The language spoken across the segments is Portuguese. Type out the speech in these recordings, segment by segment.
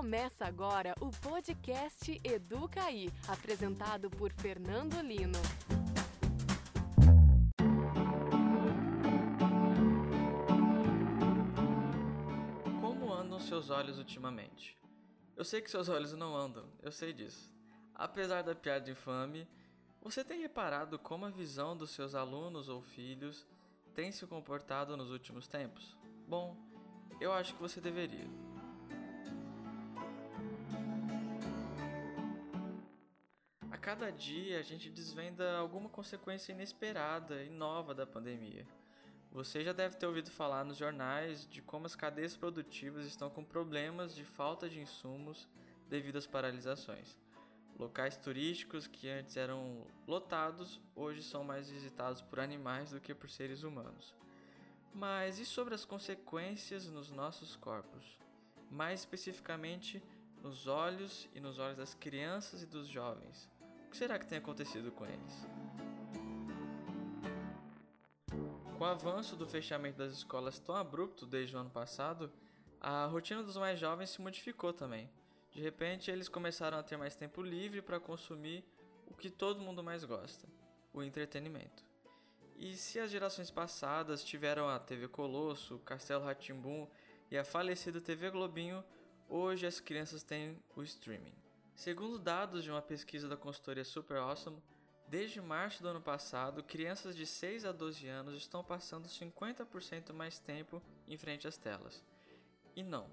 Começa agora o podcast Educaí, apresentado por Fernando Lino. Como andam seus olhos ultimamente? Eu sei que seus olhos não andam, eu sei disso. Apesar da piada infame, você tem reparado como a visão dos seus alunos ou filhos tem se comportado nos últimos tempos? Bom, eu acho que você deveria. Cada dia a gente desvenda alguma consequência inesperada e nova da pandemia. Você já deve ter ouvido falar nos jornais de como as cadeias produtivas estão com problemas de falta de insumos devido às paralisações. Locais turísticos que antes eram lotados hoje são mais visitados por animais do que por seres humanos. Mas e sobre as consequências nos nossos corpos? Mais especificamente nos olhos e nos olhos das crianças e dos jovens. O que será que tem acontecido com eles? Com o avanço do fechamento das escolas tão abrupto desde o ano passado, a rotina dos mais jovens se modificou também. De repente, eles começaram a ter mais tempo livre para consumir o que todo mundo mais gosta: o entretenimento. E se as gerações passadas tiveram a TV Colosso, Castelo Ratimbum e a falecida TV Globinho, hoje as crianças têm o streaming. Segundo dados de uma pesquisa da consultoria Super Awesome, desde março do ano passado, crianças de 6 a 12 anos estão passando 50% mais tempo em frente às telas. E não,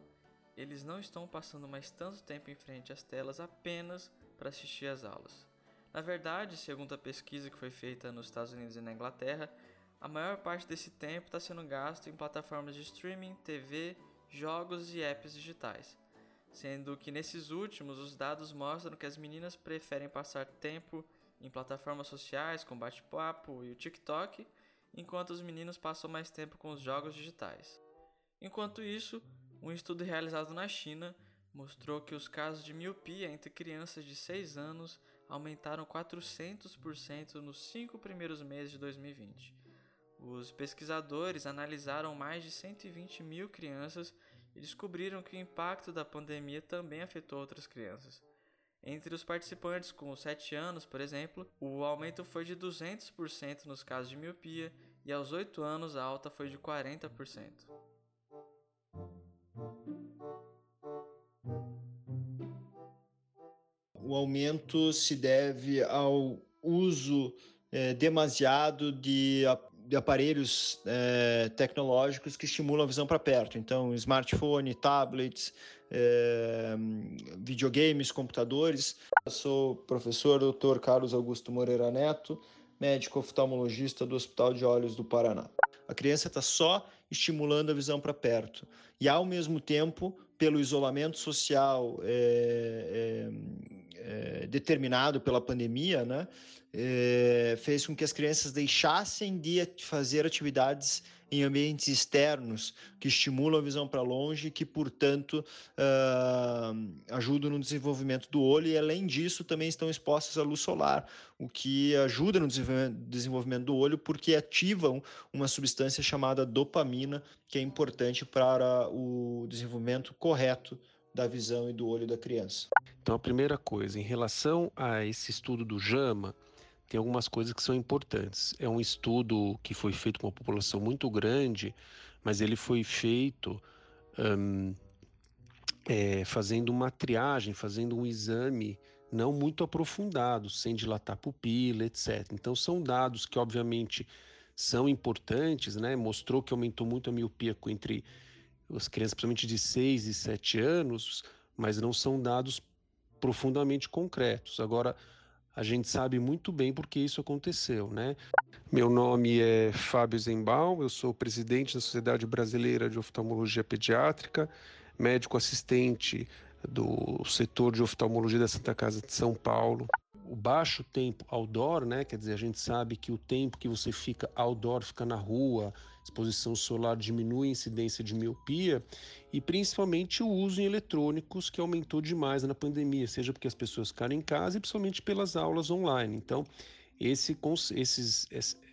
eles não estão passando mais tanto tempo em frente às telas apenas para assistir às aulas. Na verdade, segundo a pesquisa que foi feita nos Estados Unidos e na Inglaterra, a maior parte desse tempo está sendo gasto em plataformas de streaming, TV, jogos e apps digitais, sendo que nesses últimos os dados mostram que as meninas preferem passar tempo em plataformas sociais como bate-papo e o TikTok, enquanto os meninos passam mais tempo com os jogos digitais. Enquanto isso, um estudo realizado na China mostrou que os casos de miopia entre crianças de 6 anos aumentaram 400% nos cinco primeiros meses de 2020. Os pesquisadores analisaram mais de 120 mil crianças e descobriram que o impacto da pandemia também afetou outras crianças. Entre os participantes com 7 anos, por exemplo, o aumento foi de 200% nos casos de miopia e aos 8 anos a alta foi de 40%. o aumento se deve ao uso é, demasiado de, de aparelhos é, tecnológicos que estimulam a visão para perto. Então, smartphone, tablets, é, videogames, computadores. Eu sou professor Dr. Carlos Augusto Moreira Neto, médico oftalmologista do Hospital de Olhos do Paraná. A criança está só estimulando a visão para perto. E, ao mesmo tempo, pelo isolamento social é, é, determinado pela pandemia, né, é, fez com que as crianças deixassem de fazer atividades em ambientes externos que estimulam a visão para longe que, portanto, uh, ajudam no desenvolvimento do olho e, além disso, também estão expostas à luz solar, o que ajuda no desenvolvimento do olho porque ativam uma substância chamada dopamina, que é importante para o desenvolvimento correto da visão e do olho da criança. Então, a primeira coisa, em relação a esse estudo do JAMA, tem algumas coisas que são importantes. É um estudo que foi feito com uma população muito grande, mas ele foi feito um, é, fazendo uma triagem, fazendo um exame não muito aprofundado, sem dilatar pupila, etc. Então são dados que obviamente são importantes, né? Mostrou que aumentou muito a miopia entre as crianças, principalmente de 6 e 7 anos, mas não são dados profundamente concretos. Agora, a gente sabe muito bem porque isso aconteceu, né? Meu nome é Fábio Zembaum, eu sou presidente da Sociedade Brasileira de Oftalmologia Pediátrica, médico assistente do setor de oftalmologia da Santa Casa de São Paulo o baixo tempo outdoor, né? Quer dizer, a gente sabe que o tempo que você fica outdoor, fica na rua, exposição solar diminui a incidência de miopia e principalmente o uso em eletrônicos que aumentou demais na pandemia, seja porque as pessoas ficaram em casa e principalmente pelas aulas online. Então, esse, esses,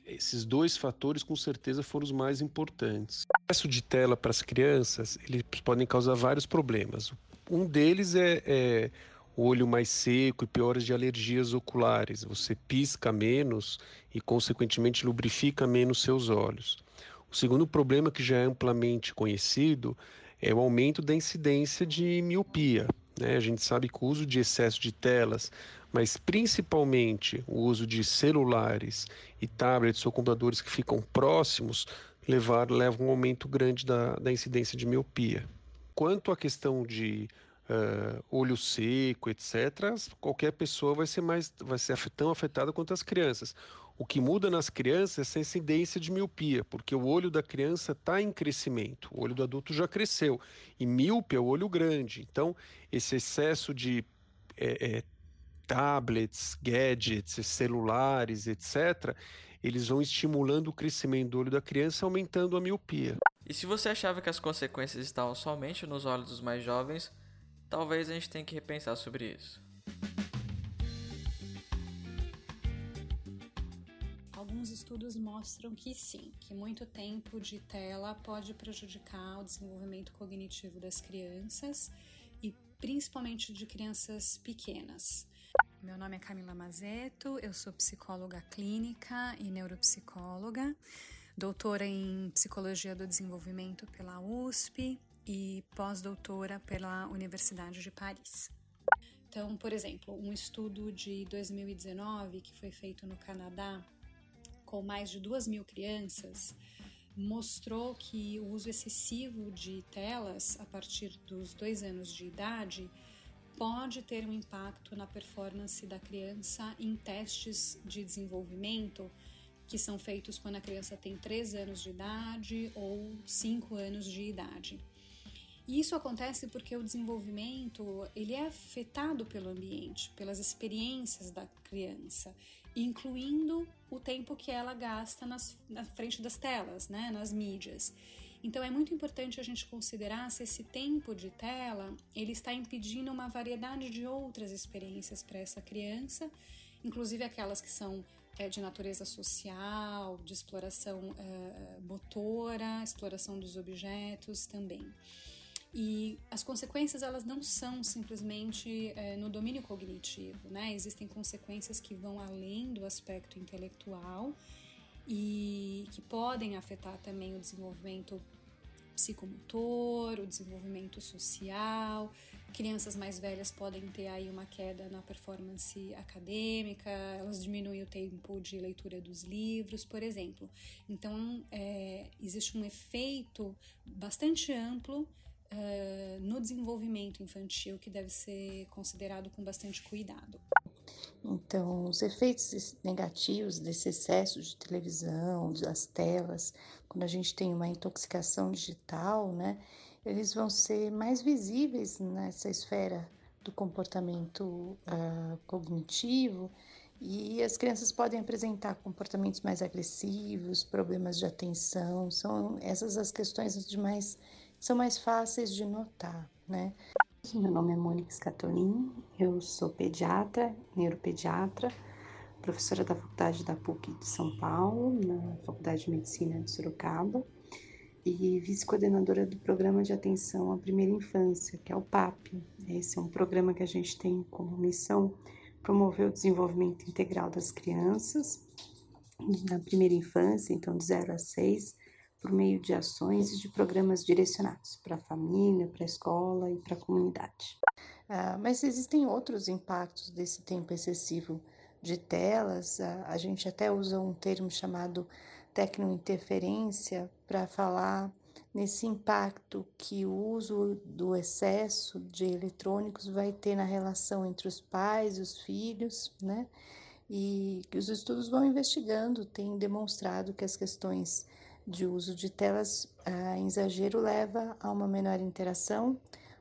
esses dois fatores com certeza foram os mais importantes. O excesso de tela para as crianças eles podem causar vários problemas. Um deles é, é olho mais seco e piores de alergias oculares. Você pisca menos e, consequentemente, lubrifica menos seus olhos. O segundo problema, que já é amplamente conhecido, é o aumento da incidência de miopia. Né? A gente sabe que o uso de excesso de telas, mas principalmente o uso de celulares e tablets ou computadores que ficam próximos, levar, leva um aumento grande da, da incidência de miopia. Quanto à questão de uh, olho seco, etc., qualquer pessoa vai ser mais vai ser tão afetada quanto as crianças. O que muda nas crianças é essa incidência de miopia, porque o olho da criança está em crescimento, o olho do adulto já cresceu. E míope é o olho grande. Então, esse excesso de é, é, tablets, gadgets, celulares, etc., eles vão estimulando o crescimento do olho da criança, aumentando a miopia. E se você achava que as consequências estavam somente nos olhos dos mais jovens, talvez a gente tenha que repensar sobre isso. Alguns estudos mostram que sim, que muito tempo de tela pode prejudicar o desenvolvimento cognitivo das crianças e principalmente de crianças pequenas. Meu nome é Camila Mazeto, eu sou psicóloga clínica e neuropsicóloga, doutora em psicologia do desenvolvimento pela USP e pós-doutora pela Universidade de Paris. Então, por exemplo, um estudo de 2019 que foi feito no Canadá com mais de duas mil crianças mostrou que o uso excessivo de telas a partir dos dois anos de idade pode ter um impacto na performance da criança em testes de desenvolvimento que são feitos quando a criança tem três anos de idade ou cinco anos de idade. E isso acontece porque o desenvolvimento ele é afetado pelo ambiente, pelas experiências da criança, incluindo o tempo que ela gasta nas, na frente das telas, né, nas mídias. Então é muito importante a gente considerar se esse tempo de tela ele está impedindo uma variedade de outras experiências para essa criança, inclusive aquelas que são é, de natureza social, de exploração é, motora, exploração dos objetos também. E as consequências elas não são simplesmente é, no domínio cognitivo, né? Existem consequências que vão além do aspecto intelectual e que podem afetar também o desenvolvimento psicomotor, o desenvolvimento social. Crianças mais velhas podem ter aí uma queda na performance acadêmica, elas diminuem o tempo de leitura dos livros, por exemplo. Então, é, existe um efeito bastante amplo uh, no desenvolvimento infantil que deve ser considerado com bastante cuidado. Então, os efeitos negativos desse excesso de televisão, das telas, quando a gente tem uma intoxicação digital, né, eles vão ser mais visíveis nessa esfera do comportamento uh, cognitivo e as crianças podem apresentar comportamentos mais agressivos, problemas de atenção, são essas as questões de mais são mais fáceis de notar, né? Meu nome é Mônica Scatolin, eu sou pediatra, neuropediatra, professora da faculdade da PUC de São Paulo, na Faculdade de Medicina de Sorocaba, e vice-coordenadora do Programa de Atenção à Primeira Infância, que é o PAP. Esse é um programa que a gente tem como missão promover o desenvolvimento integral das crianças na primeira infância, então de 0 a 6, por meio de ações e de programas direcionados para a família, para a escola e para a comunidade. Ah, mas existem outros impactos desse tempo excessivo de telas. Ah, a gente até usa um termo chamado tecnointerferência para falar nesse impacto que o uso do excesso de eletrônicos vai ter na relação entre os pais e os filhos, né? E que os estudos vão investigando, têm demonstrado que as questões de uso de telas ah, em exagero leva a uma menor interação,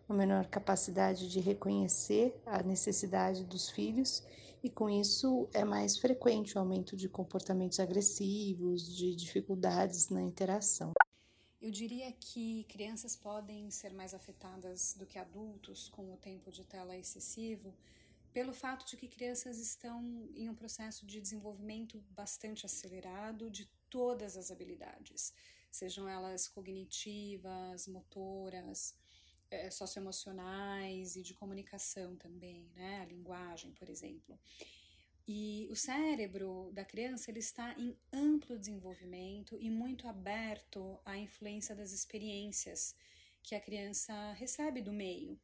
uma menor capacidade de reconhecer a necessidade dos filhos e com isso é mais frequente o aumento de comportamentos agressivos, de dificuldades na interação. Eu diria que crianças podem ser mais afetadas do que adultos com o tempo de tela excessivo, pelo fato de que crianças estão em um processo de desenvolvimento bastante acelerado de todas as habilidades, sejam elas cognitivas, motoras, é, socioemocionais e de comunicação também, né? A linguagem, por exemplo. E o cérebro da criança ele está em amplo desenvolvimento e muito aberto à influência das experiências que a criança recebe do meio.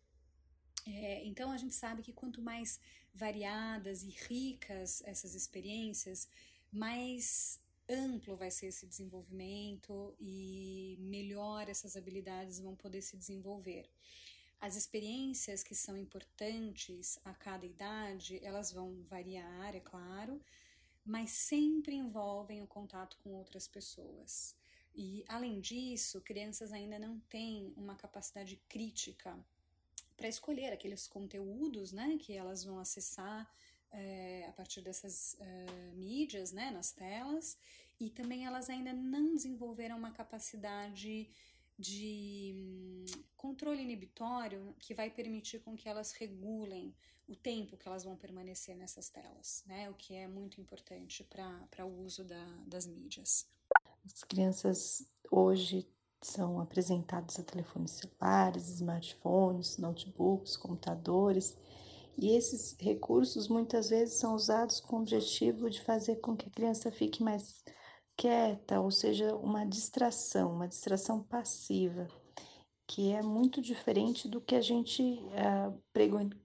É, então a gente sabe que quanto mais variadas e ricas essas experiências, mais amplo vai ser esse desenvolvimento e melhor essas habilidades vão poder se desenvolver. As experiências que são importantes a cada idade, elas vão variar, é claro, mas sempre envolvem o contato com outras pessoas. E, além disso, crianças ainda não têm uma capacidade crítica para escolher aqueles conteúdos né, que elas vão acessar é, a partir dessas uh, mídias, né, nas telas, e também elas ainda não desenvolveram uma capacidade de hum, controle inibitório que vai permitir com que elas regulem o tempo que elas vão permanecer nessas telas, né? O que é muito importante para o uso da, das mídias. As crianças hoje são apresentadas a telefones celulares, smartphones, notebooks, computadores, e esses recursos muitas vezes são usados com o objetivo de fazer com que a criança fique mais quieta, ou seja, uma distração, uma distração passiva, que é muito diferente do que a gente uh,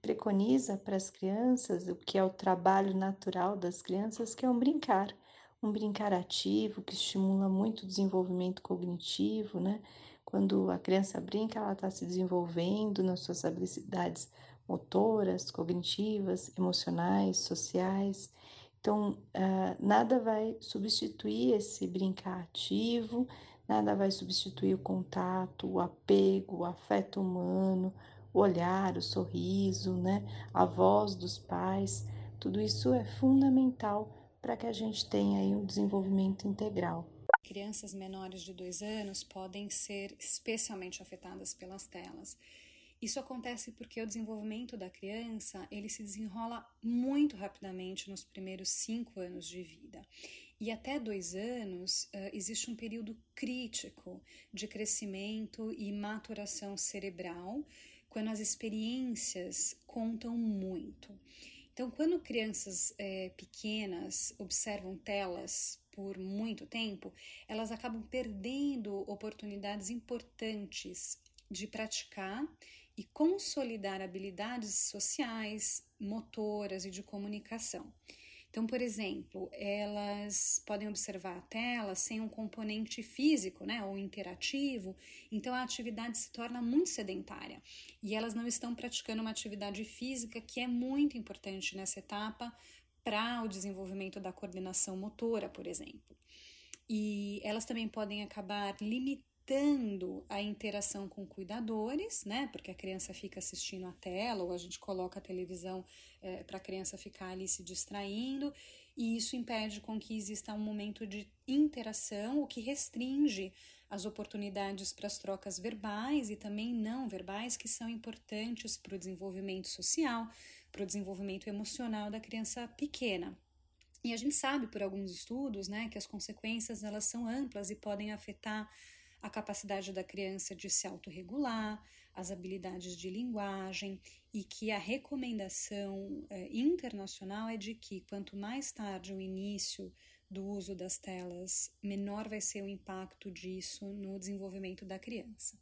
preconiza para as crianças, o que é o trabalho natural das crianças, que é um brincar, um brincar ativo, que estimula muito o desenvolvimento cognitivo, né? Quando a criança brinca, ela está se desenvolvendo nas suas habilidades motoras, cognitivas, emocionais, sociais. Então, uh, nada vai substituir esse brincar ativo, nada vai substituir o contato, o apego, o afeto humano, o olhar, o sorriso, né? a voz dos pais. Tudo isso é fundamental para que a gente tenha aí um desenvolvimento integral. Crianças menores de dois anos podem ser especialmente afetadas pelas telas. Isso acontece porque o desenvolvimento da criança ele se desenrola muito rapidamente nos primeiros cinco anos de vida. E até dois anos existe um período crítico de crescimento e maturação cerebral, quando as experiências contam muito. Então, quando crianças é, pequenas observam telas por muito tempo, elas acabam perdendo oportunidades importantes de praticar e consolidar habilidades sociais, motoras e de comunicação. Então, por exemplo, elas podem observar a tela sem um componente físico, né, ou interativo, então a atividade se torna muito sedentária e elas não estão praticando uma atividade física que é muito importante nessa etapa para o desenvolvimento da coordenação motora, por exemplo. E elas também podem acabar limitando limitando a interação com cuidadores, né? Porque a criança fica assistindo a tela ou a gente coloca a televisão é, para a criança ficar ali se distraindo, e isso impede com que exista um momento de interação, o que restringe as oportunidades para as trocas verbais e também não verbais, que são importantes para o desenvolvimento social, para o desenvolvimento emocional da criança pequena. E a gente sabe por alguns estudos, né, que as consequências elas são amplas e podem afetar a capacidade da criança de se autorregular, as habilidades de linguagem e que a recomendação eh, internacional é de que quanto mais tarde o início do uso das telas, menor vai ser o impacto disso no desenvolvimento da criança.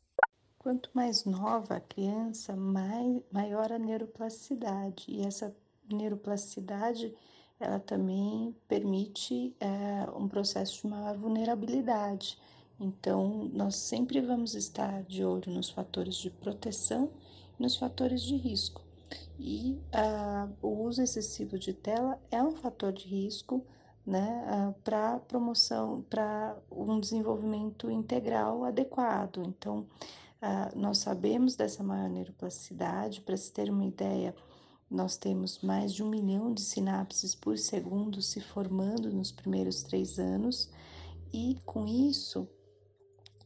Quanto mais nova a criança, mais, maior a neuroplasticidade. E essa neuroplasticidade ela também permite é, um processo de maior vulnerabilidade. Então, nós sempre vamos estar de olho nos fatores de proteção e nos fatores de risco. E ah, o uso excessivo de tela é um fator de risco né, ah, para promoção, para um desenvolvimento integral adequado. Então, ah, nós sabemos dessa maior neuroplasticidade, para se ter uma ideia, nós temos mais de um milhão de sinapses por segundo se formando nos primeiros três anos, e com isso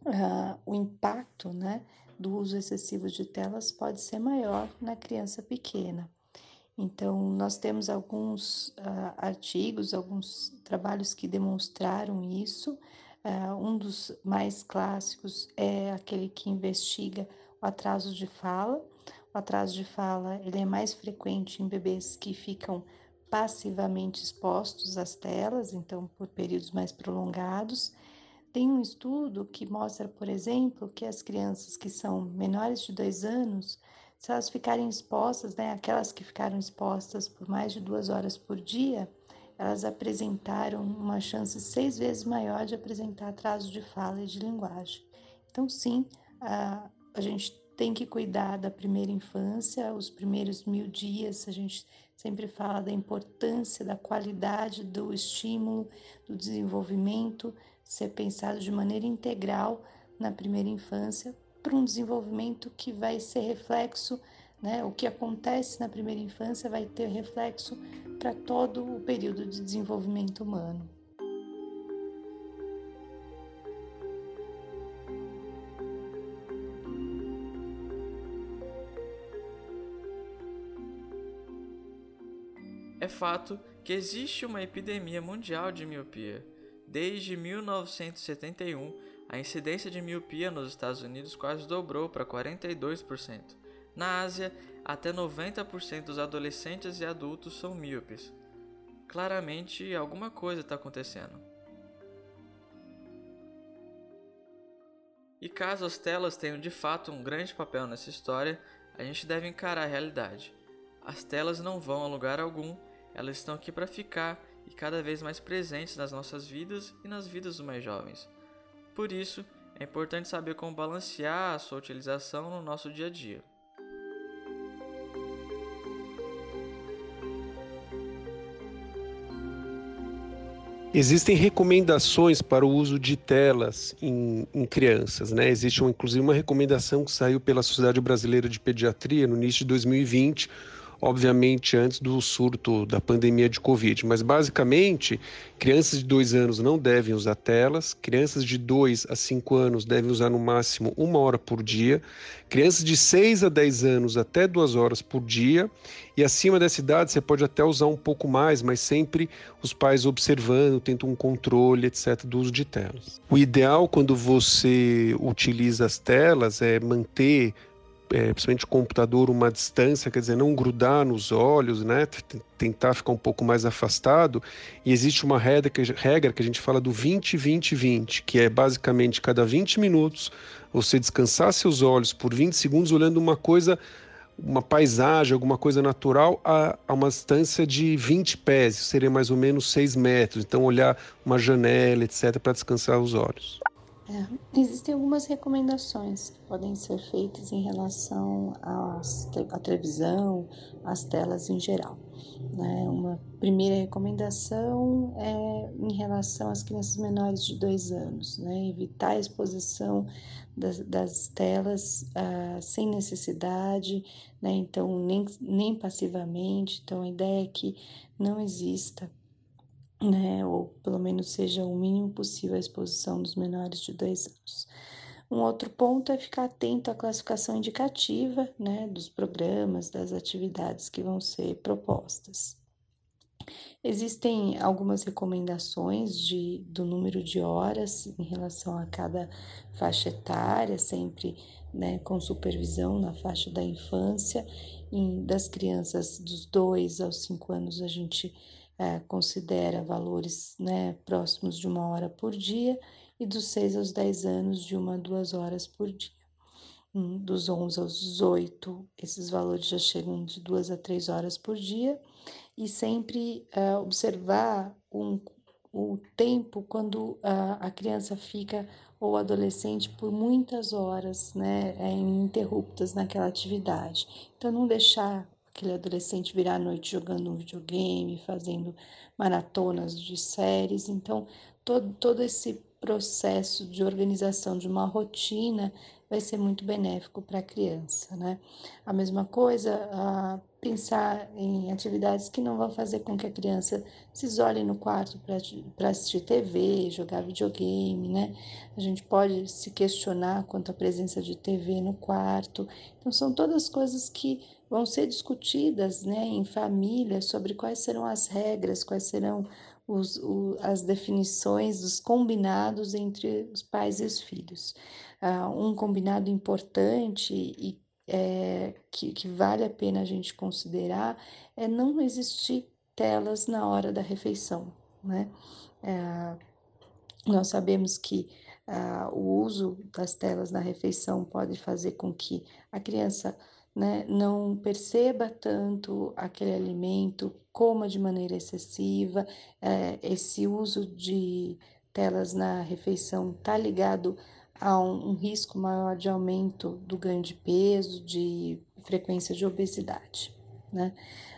uh, o impacto né, do uso excessivo de telas pode ser maior na criança pequena. Então, nós temos alguns uh, artigos, alguns trabalhos que demonstraram isso. Uh, um dos mais clássicos é aquele que investiga o atraso de fala. O atraso de fala ele é mais frequente em bebês que ficam passivamente expostos às telas, então por períodos mais prolongados. Tem um estudo que mostra, por exemplo, que as crianças que são menores de dois anos, se elas ficarem expostas, né, aquelas que ficaram expostas por mais de duas horas por dia, elas apresentaram uma chance seis vezes maior de apresentar atraso de fala e de linguagem. Então, sim, a, a gente tem que cuidar da primeira infância, os primeiros mil dias, a gente sempre fala da importância, da qualidade do estímulo, do desenvolvimento, ser pensado de maneira integral na primeira infância, para um desenvolvimento que vai ser reflexo, né? O que acontece na primeira infância vai ter reflexo para todo o período de desenvolvimento humano. É fato que existe uma epidemia mundial de miopia. Desde 1971, a incidência de miopia nos Estados Unidos quase dobrou para 42%. Na Ásia, até 90% dos adolescentes e adultos são míopes. Claramente, alguma coisa está acontecendo. E caso as telas tenham de fato um grande papel nessa história, a gente deve encarar a realidade. As telas não vão a lugar algum elas estão aqui para ficar e cada vez mais presentes nas nossas vidas e nas vidas dos mais jovens. Por isso, é importante saber como balancear a sua utilização no nosso dia a dia. Existem recomendações para o uso de telas em, em, crianças, né? Existe uma, inclusive uma recomendação que saiu pela Sociedade Brasileira de Pediatria no início de 2020, obviamente antes do surto da pandemia de Covid. Mas basicamente, crianças de 2 anos não devem usar telas, crianças de 2 a 5 anos devem usar no máximo uma hora por dia, crianças de 6 a 10 anos até duas horas por dia, e acima dessa idade você pode até usar um pouco mais, mas sempre os pais observando, tentam um controle, etc., do uso de telas. O ideal quando você utiliza as telas é manter é, principalmente computador, uma distância, quer dizer, não grudar nos olhos, né? Tentar ficar um pouco mais afastado. E existe uma regra que, regra que a gente fala do 20-20-20, que é basicamente cada 20 minutos você descansar seus olhos por 20 segundos olhando uma coisa, uma paisagem, alguma coisa natural a, a uma distância de 20 pés, seria mais ou menos 6 metros. Então, olhar uma janela, etc., para descansar os olhos. É, existem algumas recomendações que podem ser feitas em relação à televisão, às telas em geral. Né? Uma primeira recomendação é em relação às crianças menores de dois anos, né? evitar a exposição das, das telas ah, sem necessidade, né? então nem, nem passivamente. Então a ideia é que não exista né, ou pelo menos seja o mínimo possível a exposição dos menores de dois anos. Um outro ponto é ficar atento à classificação indicativa né, dos programas, das atividades que vão ser propostas. Existem algumas recomendações de, do número de horas em relação a cada faixa etária, sempre né, com supervisão na faixa da infância. Em, das crianças dos 2 aos 5 anos, a gente é, considera valores né, próximos de uma hora por dia e dos 6 aos 10 anos de uma a duas horas por dia. Hum, dos 11 aos 18, esses valores já chegam de duas a três horas por dia e sempre uh, observar um, o tempo quando uh, a criança fica ou adolescente por muitas horas, né, é, ininterruptas naquela atividade. Então, não deixar aquele adolescente virar à noite jogando um videogame, fazendo maratonas de séries. Então, todo, todo esse processo de organização de uma rotina vai ser muito benéfico para a criança, né? A mesma coisa, a pensar em atividades que não vão fazer com que a criança se isole no quarto para assistir TV, jogar videogame, né? A gente pode se questionar quanto à presença de TV no quarto. Então, são todas coisas que vão ser discutidas né, em família sobre quais serão as regras, quais serão os, o, as definições dos combinados entre os pais e os filhos. Uh, um combinado importante e é, que, que vale a pena a gente considerar é não existir telas na hora da refeição. Né? É, nós sabemos que uh, o uso das telas na refeição pode fazer com que a criança né, não perceba tanto aquele alimento, coma de maneira excessiva. É, esse uso de telas na refeição está ligado a um, um, risco maior de aumento do ganho de peso, de frequência de obesidade. Né?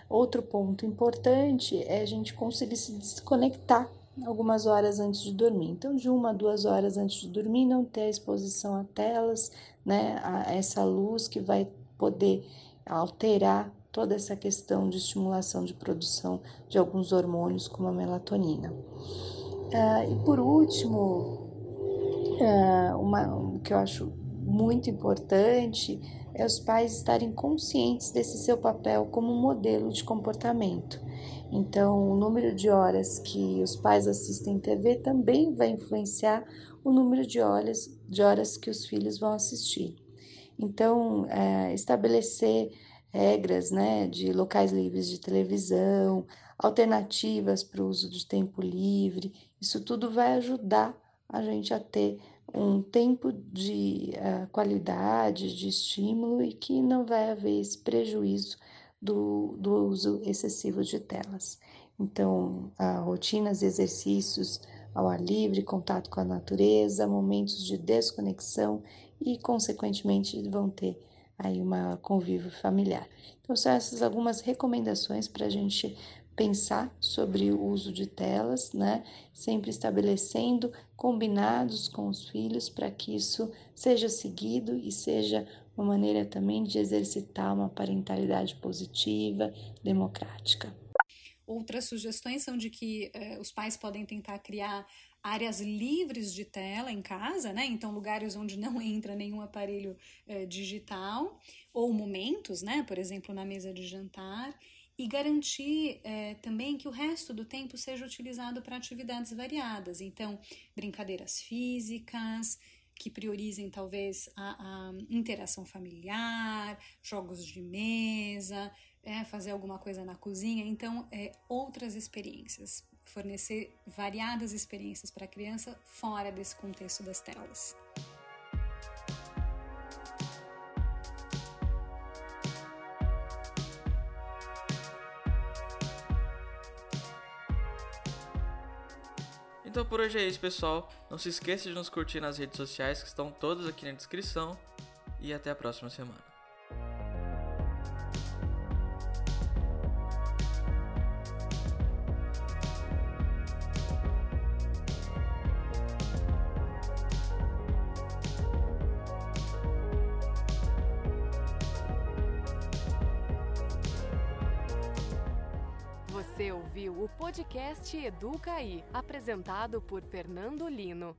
Outro ponto importante é a gente conseguir se desconectar algumas horas antes de dormir. Então, de uma a duas horas antes de dormir, não ter a exposição a telas, né, a essa luz que vai poder alterar toda essa questão de estimulação de produção de alguns hormônios, como a melatonina. Uh, e por último, uma, o que eu acho muito importante é os pais estarem conscientes desse seu papel como modelo de comportamento. Então, o número de horas que os pais assistem TV também vai influenciar o número de horas, de horas que os filhos vão assistir. Então, é, estabelecer regras né, de locais livres de televisão, alternativas para o uso de tempo livre, isso tudo vai ajudar a gente a ter um tempo de uh, qualidade, de estímulo e que não vai haver esse prejuízo do, do uso excessivo de telas. Então, uh, rotinas, exercícios ao ar livre, contato com a natureza, momentos de desconexão e, consequentemente, vão ter aí uma convívio familiar. Então, são essas algumas recomendações para a gente pensar sobre o uso de telas, né? Sempre estabelecendo combinados com os filhos para que isso seja seguido e seja uma maneira também de exercitar uma parentalidade positiva, democrática. Outras sugestões são de que eh, os pais podem tentar criar áreas livres de tela em casa, né? Então, lugares onde não entra nenhum aparelho eh, digital, ou momentos, né? Por exemplo, na mesa de jantar e garantir é, também que o resto do tempo seja utilizado para atividades variadas. Então, brincadeiras físicas, que priorizem talvez a, a interação familiar, jogos de mesa, é, fazer alguma coisa na cozinha. Então, é, outras experiências, fornecer variadas experiências para a criança fora desse contexto das telas. Então por hoje é isso, pessoal. Não se esqueça de nos curtir nas redes sociais que estão todas aqui na descrição. E até a próxima semana. Educaí, apresentado por Fernando Lino.